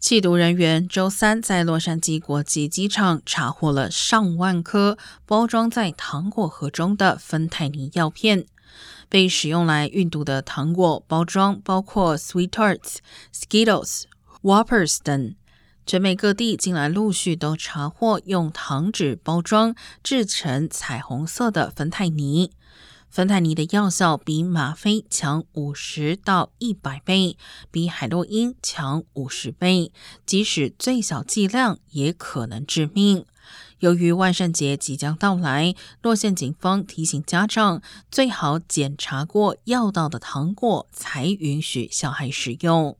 缉毒人员周三在洛杉矶国际机场查获了上万颗包装在糖果盒中的芬太尼药片。被使用来运毒的糖果包装包括 Sweet Tarts、Skittles、Whoppers 等。全美各地近来陆续都查获用糖纸包装制成彩虹色的芬太尼。芬太尼的药效比吗啡强五十到一百倍，比海洛因强五十倍，即使最小剂量也可能致命。由于万圣节即将到来，洛县警方提醒家长最好检查过药到的糖果才允许小孩使用。